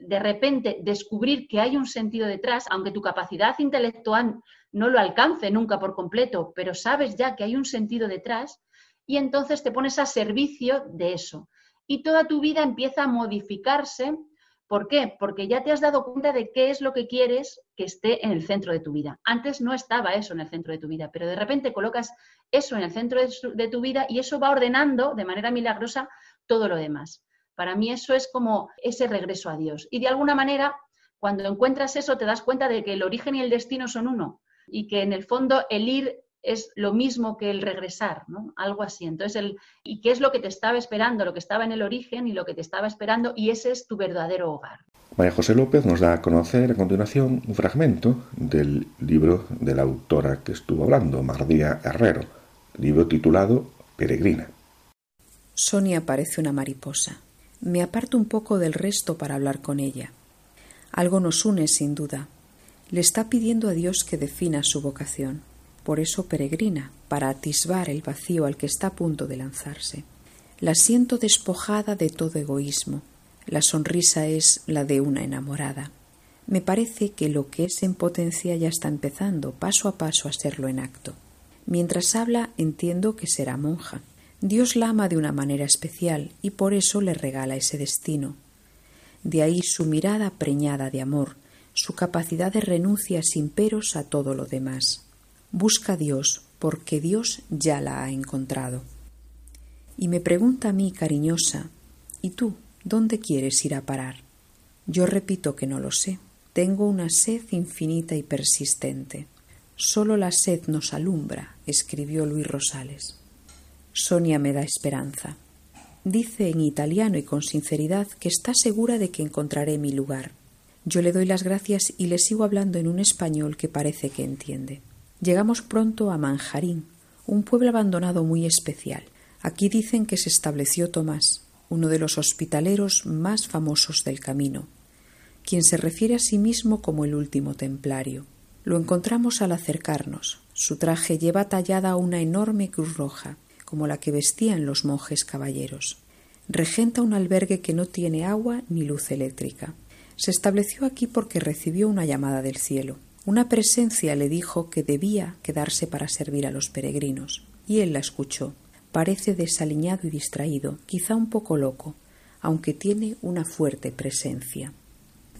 de repente descubrir que hay un sentido detrás, aunque tu capacidad intelectual no lo alcance nunca por completo, pero sabes ya que hay un sentido detrás, y entonces te pones a servicio de eso y toda tu vida empieza a modificarse. ¿Por qué? Porque ya te has dado cuenta de qué es lo que quieres que esté en el centro de tu vida. Antes no estaba eso en el centro de tu vida, pero de repente colocas eso en el centro de, tu vida y eso va ordenando de manera milagrosa todo lo demás. Para mí eso es como ese regreso a Dios. Y de alguna manera, cuando encuentras eso, te das cuenta de que el origen y el destino son uno y que en el fondo el ir es lo mismo que el regresar, ¿no? Algo así. Entonces, el, ¿y qué es lo que te estaba esperando? Lo que estaba en el origen y lo que te estaba esperando, y ese es tu verdadero hogar. María José López nos da a conocer a continuación un fragmento del libro de la autora que estuvo hablando, Mardía Herrero, libro titulado Peregrina. Sonia parece una mariposa. Me aparto un poco del resto para hablar con ella. Algo nos une, sin duda. Le está pidiendo a Dios que defina su vocación por eso peregrina, para atisbar el vacío al que está a punto de lanzarse. La siento despojada de todo egoísmo. La sonrisa es la de una enamorada. Me parece que lo que es en potencia ya está empezando paso a paso a serlo en acto. Mientras habla entiendo que será monja. Dios la ama de una manera especial y por eso le regala ese destino. De ahí su mirada preñada de amor, su capacidad de renuncia sin peros a todo lo demás. Busca a Dios, porque Dios ya la ha encontrado. Y me pregunta a mí, cariñosa, ¿y tú dónde quieres ir a parar? Yo repito que no lo sé. Tengo una sed infinita y persistente. Solo la sed nos alumbra, escribió Luis Rosales. Sonia me da esperanza. Dice en italiano y con sinceridad que está segura de que encontraré mi lugar. Yo le doy las gracias y le sigo hablando en un español que parece que entiende. Llegamos pronto a Manjarín, un pueblo abandonado muy especial. Aquí dicen que se estableció Tomás, uno de los hospitaleros más famosos del camino, quien se refiere a sí mismo como el último templario. Lo encontramos al acercarnos. Su traje lleva tallada una enorme cruz roja, como la que vestían los monjes caballeros. Regenta un albergue que no tiene agua ni luz eléctrica. Se estableció aquí porque recibió una llamada del cielo. Una presencia le dijo que debía quedarse para servir a los peregrinos, y él la escuchó. Parece desaliñado y distraído, quizá un poco loco, aunque tiene una fuerte presencia.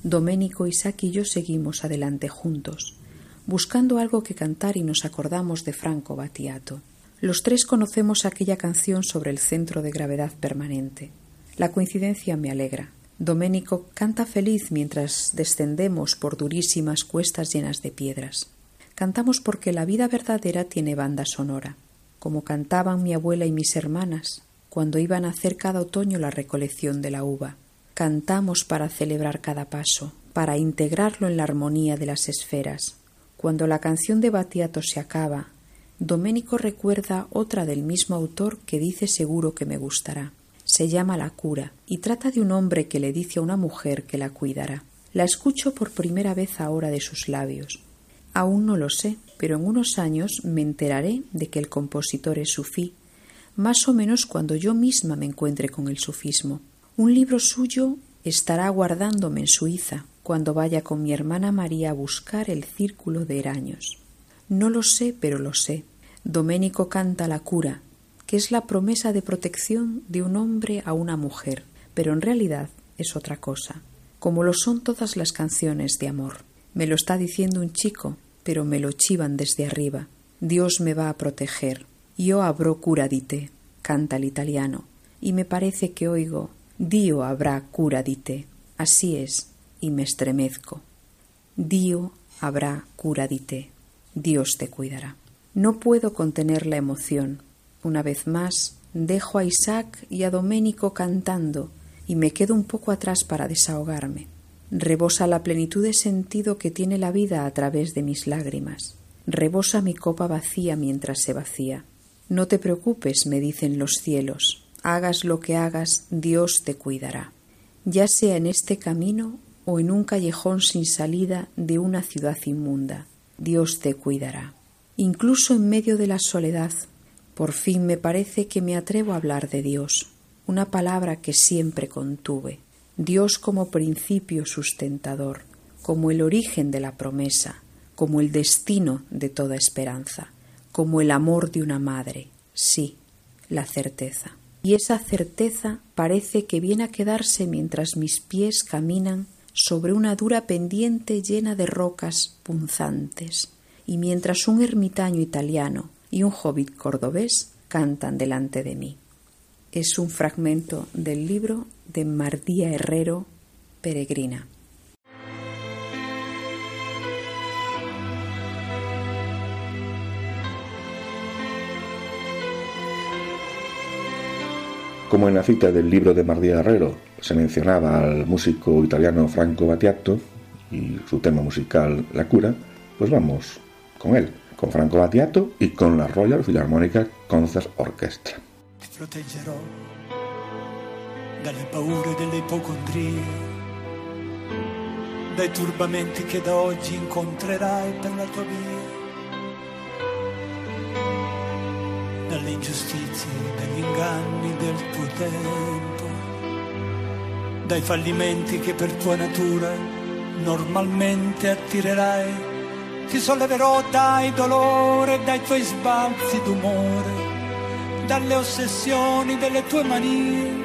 Doménico, Isaac y yo seguimos adelante juntos, buscando algo que cantar y nos acordamos de Franco Battiato. Los tres conocemos aquella canción sobre el centro de gravedad permanente. La coincidencia me alegra. Doménico canta feliz mientras descendemos por durísimas cuestas llenas de piedras. Cantamos porque la vida verdadera tiene banda sonora, como cantaban mi abuela y mis hermanas cuando iban a hacer cada otoño la recolección de la uva. Cantamos para celebrar cada paso, para integrarlo en la armonía de las esferas. Cuando la canción de Batiato se acaba, Doménico recuerda otra del mismo autor que dice seguro que me gustará. Se llama La cura y trata de un hombre que le dice a una mujer que la cuidará. La escucho por primera vez ahora de sus labios. Aún no lo sé, pero en unos años me enteraré de que el compositor es sufí, más o menos cuando yo misma me encuentre con el sufismo. Un libro suyo estará aguardándome en Suiza cuando vaya con mi hermana María a buscar el círculo de Eraños. No lo sé, pero lo sé. Doménico canta la cura, es la promesa de protección de un hombre a una mujer, pero en realidad es otra cosa, como lo son todas las canciones de amor. Me lo está diciendo un chico, pero me lo chivan desde arriba. Dios me va a proteger. Yo abro cura di te, canta el italiano, y me parece que oigo Dio habrá cura di te. Así es, y me estremezco. Dio habrá cura di te. Dios te cuidará. No puedo contener la emoción. Una vez más, dejo a Isaac y a Doménico cantando y me quedo un poco atrás para desahogarme. Rebosa la plenitud de sentido que tiene la vida a través de mis lágrimas. Rebosa mi copa vacía mientras se vacía. No te preocupes, me dicen los cielos. Hagas lo que hagas, Dios te cuidará. Ya sea en este camino o en un callejón sin salida de una ciudad inmunda, Dios te cuidará. Incluso en medio de la soledad, por fin me parece que me atrevo a hablar de Dios, una palabra que siempre contuve. Dios como principio sustentador, como el origen de la promesa, como el destino de toda esperanza, como el amor de una madre, sí, la certeza. Y esa certeza parece que viene a quedarse mientras mis pies caminan sobre una dura pendiente llena de rocas punzantes, y mientras un ermitaño italiano y un hobbit cordobés cantan delante de mí. Es un fragmento del libro de Mardía Herrero, Peregrina. Como en la cita del libro de Mardía Herrero se mencionaba al músico italiano Franco Battiato y su tema musical La cura, pues vamos con él, con Franco Battiato y con la Royal Philharmonic Concert Orchestra. dalle paure delle ipocondrie, dai turbamenti che da oggi incontrerai per la tua via, dalle ingiustizie, dagli inganni del tuo tempo, dai fallimenti che per tua natura normalmente attirerai. Ti solleverò dai dolore, dai tuoi sbalzi d'umore, dalle ossessioni delle tue manie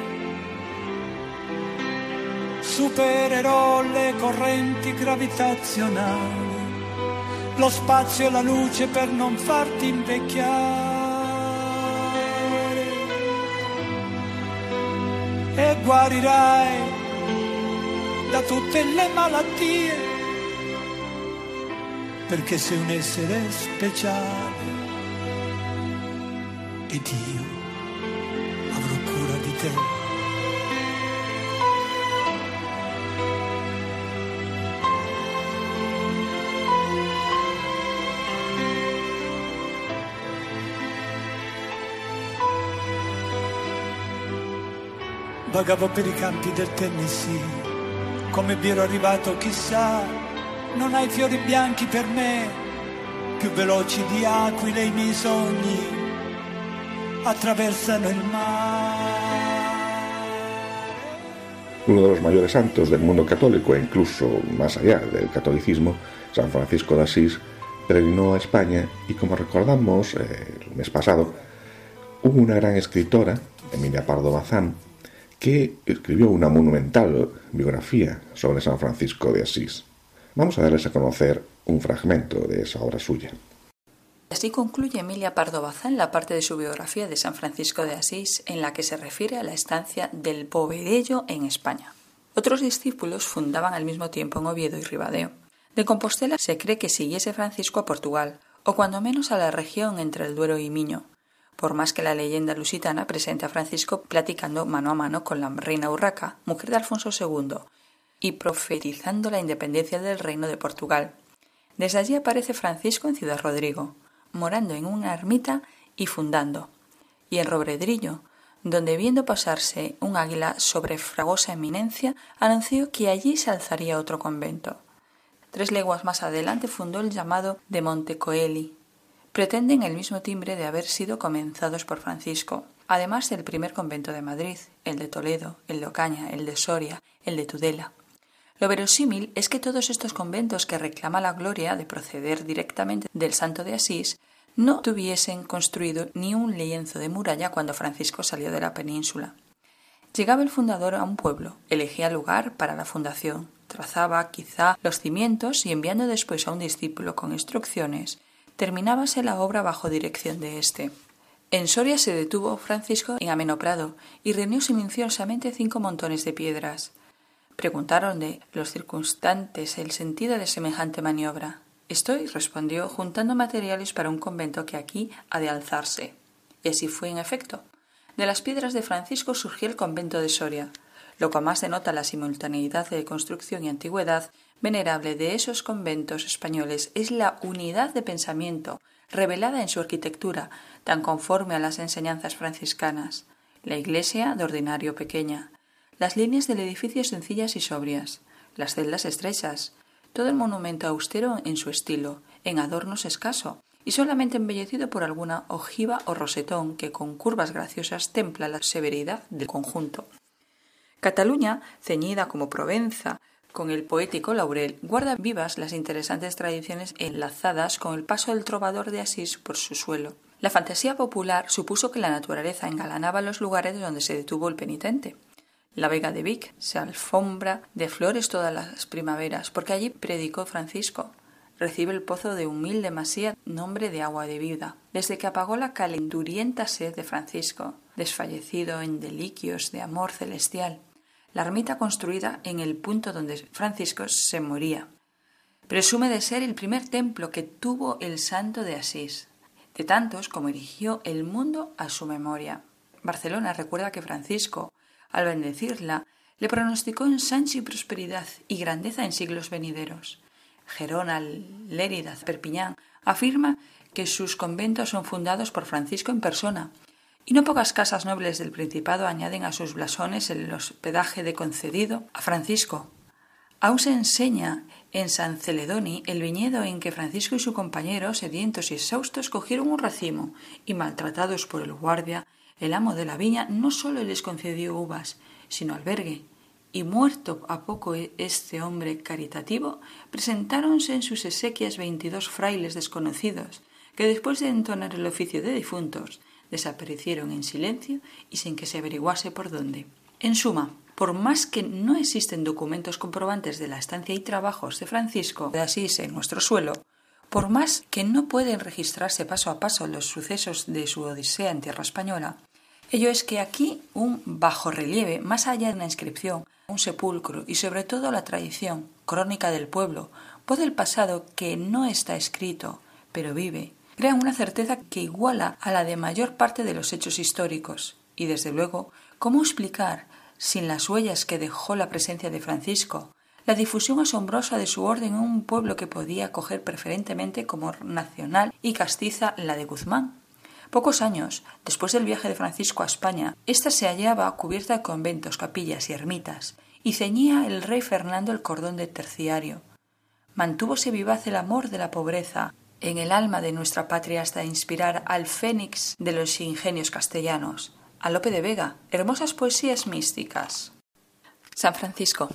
supererò le correnti gravitazionali, lo spazio e la luce per non farti invecchiare. E guarirai da tutte le malattie, perché sei un essere speciale ed io avrò cura di te. vagavo per i campi del Tennessee, come vi ero arrivato chissà, non hai fiori bianchi per me, più veloci di aquile i miei sogni, attraversano il mare. Uno de los mayores santos del mundo católico e incluso más allá del catolicismo, San Francisco de Asís, peregrinó a España y como recordamos eh, el mes pasado, hubo una gran escritora, Emilia Pardo Bazán, que escribió una monumental biografía sobre San Francisco de Asís. Vamos a darles a conocer un fragmento de esa obra suya. Así concluye Emilia Pardo Bazán la parte de su biografía de San Francisco de Asís en la que se refiere a la estancia del Povedello en España. Otros discípulos fundaban al mismo tiempo en Oviedo y Ribadeo. De Compostela se cree que siguiese Francisco a Portugal, o cuando menos a la región entre el Duero y Miño, por más que la leyenda lusitana presente a Francisco platicando mano a mano con la reina Urraca, mujer de Alfonso II, y profetizando la independencia del reino de Portugal. Desde allí aparece Francisco en Ciudad Rodrigo, morando en una ermita y fundando, y en Robredrillo, donde viendo pasarse un águila sobre fragosa eminencia, anunció que allí se alzaría otro convento. Tres leguas más adelante fundó el llamado de Montecoeli. Pretenden el mismo timbre de haber sido comenzados por Francisco, además del primer convento de Madrid, el de Toledo, el de Ocaña, el de Soria, el de Tudela. Lo verosímil es que todos estos conventos que reclama la gloria de proceder directamente del Santo de Asís no tuviesen construido ni un lienzo de muralla cuando Francisco salió de la península. Llegaba el fundador a un pueblo, elegía lugar para la fundación, trazaba quizá los cimientos y enviando después a un discípulo con instrucciones, terminábase la obra bajo dirección de éste. En Soria se detuvo Francisco en Amenoprado y reunió silenciosamente cinco montones de piedras. Preguntaron de los circunstantes el sentido de semejante maniobra. Estoy, respondió, juntando materiales para un convento que aquí ha de alzarse. Y así fue en efecto. De las piedras de Francisco surgió el convento de Soria, lo que más denota la simultaneidad de construcción y antigüedad venerable de esos conventos españoles es la unidad de pensamiento revelada en su arquitectura, tan conforme a las enseñanzas franciscanas. La iglesia, de ordinario pequeña, las líneas del edificio sencillas y sobrias, las celdas estrechas, todo el monumento austero en su estilo, en adornos escaso, y solamente embellecido por alguna ojiva o rosetón que con curvas graciosas templa la severidad del conjunto. Cataluña, ceñida como Provenza, con el poético laurel, guarda vivas las interesantes tradiciones enlazadas con el paso del trovador de Asís por su suelo. La fantasía popular supuso que la naturaleza engalanaba los lugares donde se detuvo el penitente. La Vega de Vic se alfombra de flores todas las primaveras, porque allí predicó Francisco. Recibe el pozo de humilde masía nombre de agua de vida, desde que apagó la calenturienta sed de Francisco, desfallecido en deliquios de amor celestial. La ermita construida en el punto donde Francisco se moría. Presume de ser el primer templo que tuvo el santo de Asís, de tantos como erigió el mundo a su memoria. Barcelona recuerda que Francisco, al bendecirla, le pronosticó ensanche y prosperidad y grandeza en siglos venideros. Gerona, Lérida, Perpiñán afirma que sus conventos son fundados por Francisco en persona, y no pocas casas nobles del Principado añaden a sus blasones el hospedaje de concedido a Francisco. Aún se enseña en San Celedoni el viñedo en que Francisco y su compañero, sedientos y exhaustos, cogieron un racimo, y maltratados por el guardia, el amo de la viña no sólo les concedió uvas, sino albergue, y muerto a poco este hombre caritativo, presentáronse en sus exequias veintidós frailes desconocidos, que después de entonar el oficio de difuntos, desaparecieron en silencio y sin que se averiguase por dónde. En suma, por más que no existen documentos comprobantes de la estancia y trabajos de Francisco de Asís en nuestro suelo, por más que no pueden registrarse paso a paso los sucesos de su odisea en tierra española, Ello es que aquí un bajo relieve, más allá de una inscripción, un sepulcro y sobre todo la tradición, crónica del pueblo, voz del pasado que no está escrito, pero vive, crean una certeza que iguala a la de mayor parte de los hechos históricos. Y desde luego, ¿cómo explicar, sin las huellas que dejó la presencia de Francisco, la difusión asombrosa de su orden en un pueblo que podía coger preferentemente como nacional y castiza la de Guzmán? Pocos años después del viaje de Francisco a España, ésta se hallaba cubierta de conventos, capillas y ermitas, y ceñía el rey Fernando el cordón de terciario. Mantúvose vivaz el amor de la pobreza en el alma de nuestra patria hasta inspirar al fénix de los ingenios castellanos, a Lope de Vega, hermosas poesías místicas. San Francisco.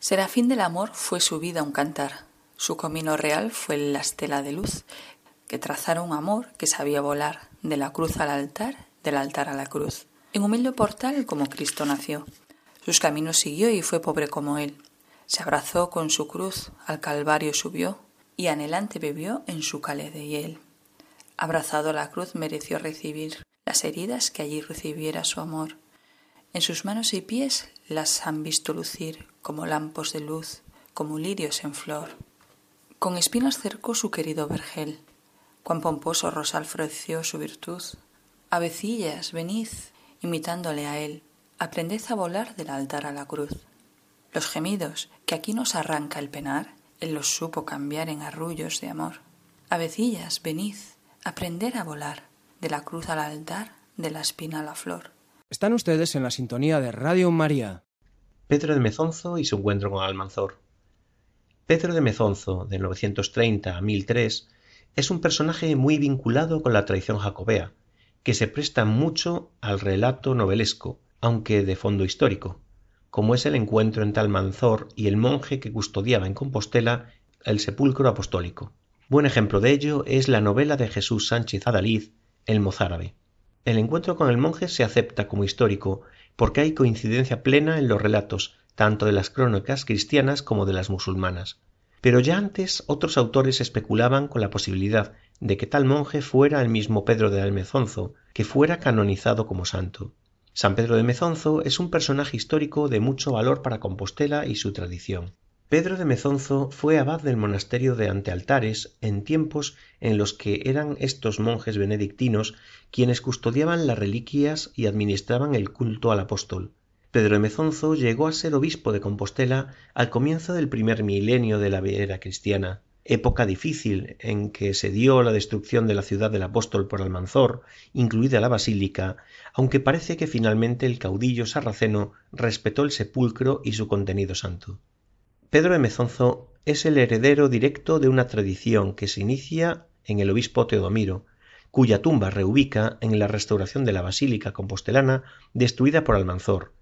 Serafín del amor fue su vida un cantar. Su comino real fue la estela de luz que trazaron un amor que sabía volar de la cruz al altar, del altar a la cruz. En humilde portal como Cristo nació. Sus caminos siguió y fue pobre como él. Se abrazó con su cruz, al Calvario subió, y anhelante bebió en su calé de hiel. Abrazado a la cruz mereció recibir las heridas que allí recibiera su amor. En sus manos y pies las han visto lucir como lampos de luz, como lirios en flor. Con espinas cercó su querido vergel, cuán pomposo rosal floreció su virtud. Avecillas, venid, imitándole a él, aprended a volar del altar a la cruz. Los gemidos que aquí nos arranca el penar, él los supo cambiar en arrullos de amor. Avecillas, venid, aprender a volar, de la cruz al altar, de la espina a la flor. Están ustedes en la sintonía de Radio María. Pedro de Mezonzo y su encuentro con Almanzor. Pedro de Mezonzo, de 930 a 1003, es un personaje muy vinculado con la tradición jacobea, que se presta mucho al relato novelesco, aunque de fondo histórico, como es el encuentro entre Almanzor y el monje que custodiaba en Compostela el sepulcro apostólico. Buen ejemplo de ello es la novela de Jesús Sánchez Adalid, El mozárabe. El encuentro con el monje se acepta como histórico porque hay coincidencia plena en los relatos, tanto de las crónicas cristianas como de las musulmanas. Pero ya antes otros autores especulaban con la posibilidad de que tal monje fuera el mismo Pedro de Almezonzo, que fuera canonizado como santo. San Pedro de Mezonzo es un personaje histórico de mucho valor para Compostela y su tradición. Pedro de Mezonzo fue abad del monasterio de Antealtares en tiempos en los que eran estos monjes benedictinos quienes custodiaban las reliquias y administraban el culto al apóstol. Pedro de Mezonzo llegó a ser obispo de Compostela al comienzo del primer milenio de la era cristiana, época difícil en que se dio la destrucción de la ciudad del apóstol por Almanzor, incluida la basílica, aunque parece que finalmente el caudillo sarraceno respetó el sepulcro y su contenido santo. Pedro de Mezonzo es el heredero directo de una tradición que se inicia en el obispo Teodomiro, cuya tumba reubica en la restauración de la basílica compostelana destruida por Almanzor,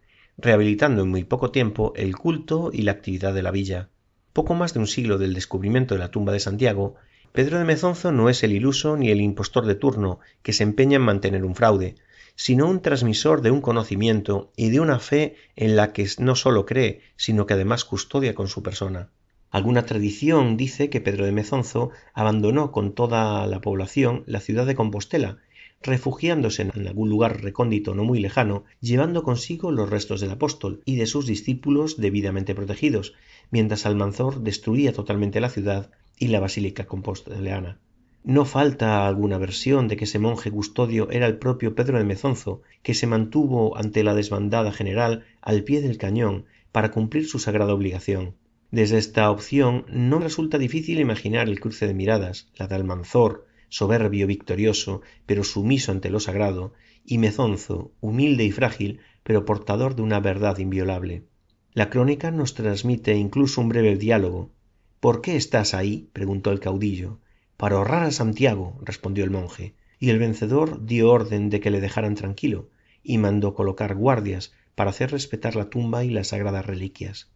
rehabilitando en muy poco tiempo el culto y la actividad de la villa. Poco más de un siglo del descubrimiento de la tumba de Santiago, Pedro de Mezonzo no es el iluso ni el impostor de turno que se empeña en mantener un fraude, sino un transmisor de un conocimiento y de una fe en la que no sólo cree, sino que además custodia con su persona. Alguna tradición dice que Pedro de Mezonzo abandonó con toda la población la ciudad de Compostela, refugiándose en algún lugar recóndito no muy lejano, llevando consigo los restos del apóstol y de sus discípulos debidamente protegidos, mientras Almanzor destruía totalmente la ciudad y la basílica compostelana. No falta alguna versión de que ese monje custodio era el propio Pedro de Mezonzo, que se mantuvo ante la desbandada general al pie del cañón para cumplir su sagrada obligación. Desde esta opción no resulta difícil imaginar el cruce de miradas, la de Almanzor, soberbio, victorioso, pero sumiso ante lo sagrado, y Mezonzo, humilde y frágil, pero portador de una verdad inviolable. La crónica nos transmite incluso un breve diálogo. ¿Por qué estás ahí? preguntó el caudillo para ahorrar a Santiago, respondió el monje, y el vencedor dio orden de que le dejaran tranquilo, y mandó colocar guardias para hacer respetar la tumba y las sagradas reliquias.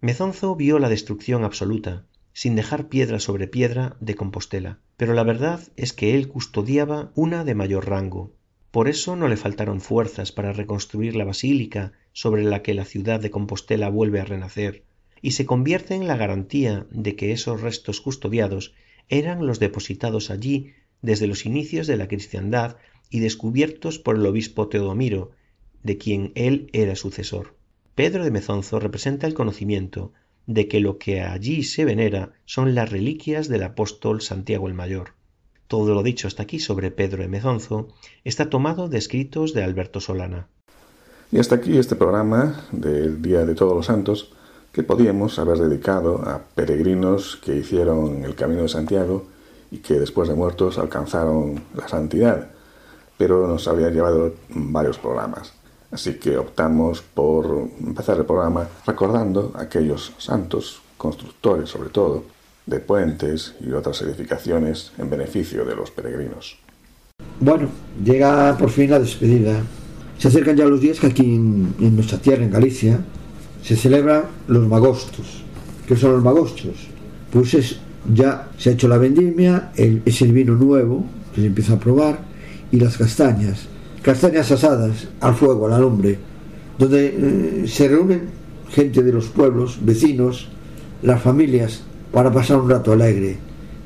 Mezonzo vio la destrucción absoluta, sin dejar piedra sobre piedra de Compostela, pero la verdad es que él custodiaba una de mayor rango. Por eso no le faltaron fuerzas para reconstruir la basílica sobre la que la ciudad de Compostela vuelve a renacer, y se convierte en la garantía de que esos restos custodiados eran los depositados allí desde los inicios de la cristiandad y descubiertos por el obispo Teodomiro, de quien él era sucesor. Pedro de Mezonzo representa el conocimiento de que lo que allí se venera son las reliquias del apóstol Santiago el Mayor. Todo lo dicho hasta aquí sobre Pedro de Mezonzo está tomado de escritos de Alberto Solana. Y hasta aquí este programa del Día de Todos los Santos que podíamos haber dedicado a peregrinos que hicieron el Camino de Santiago y que después de muertos alcanzaron la santidad, pero nos había llevado varios programas. Así que optamos por empezar el programa recordando a aquellos santos, constructores sobre todo, de puentes y otras edificaciones en beneficio de los peregrinos. Bueno, llega por fin la despedida. Se acercan ya los días que aquí en, en nuestra tierra, en Galicia, se celebran los magostos. ¿Qué son los magostos? Pues es, ya se ha hecho la vendimia, es el vino nuevo que se empieza a probar y las castañas, castañas asadas al fuego, a la lumbre, donde eh, se reúnen gente de los pueblos, vecinos, las familias, para pasar un rato alegre.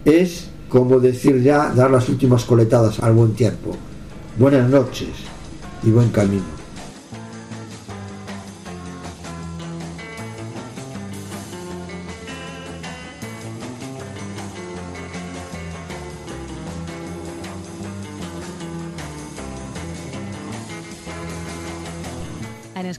Es como decir ya, dar las últimas coletadas al buen tiempo. Buenas noches y buen camino.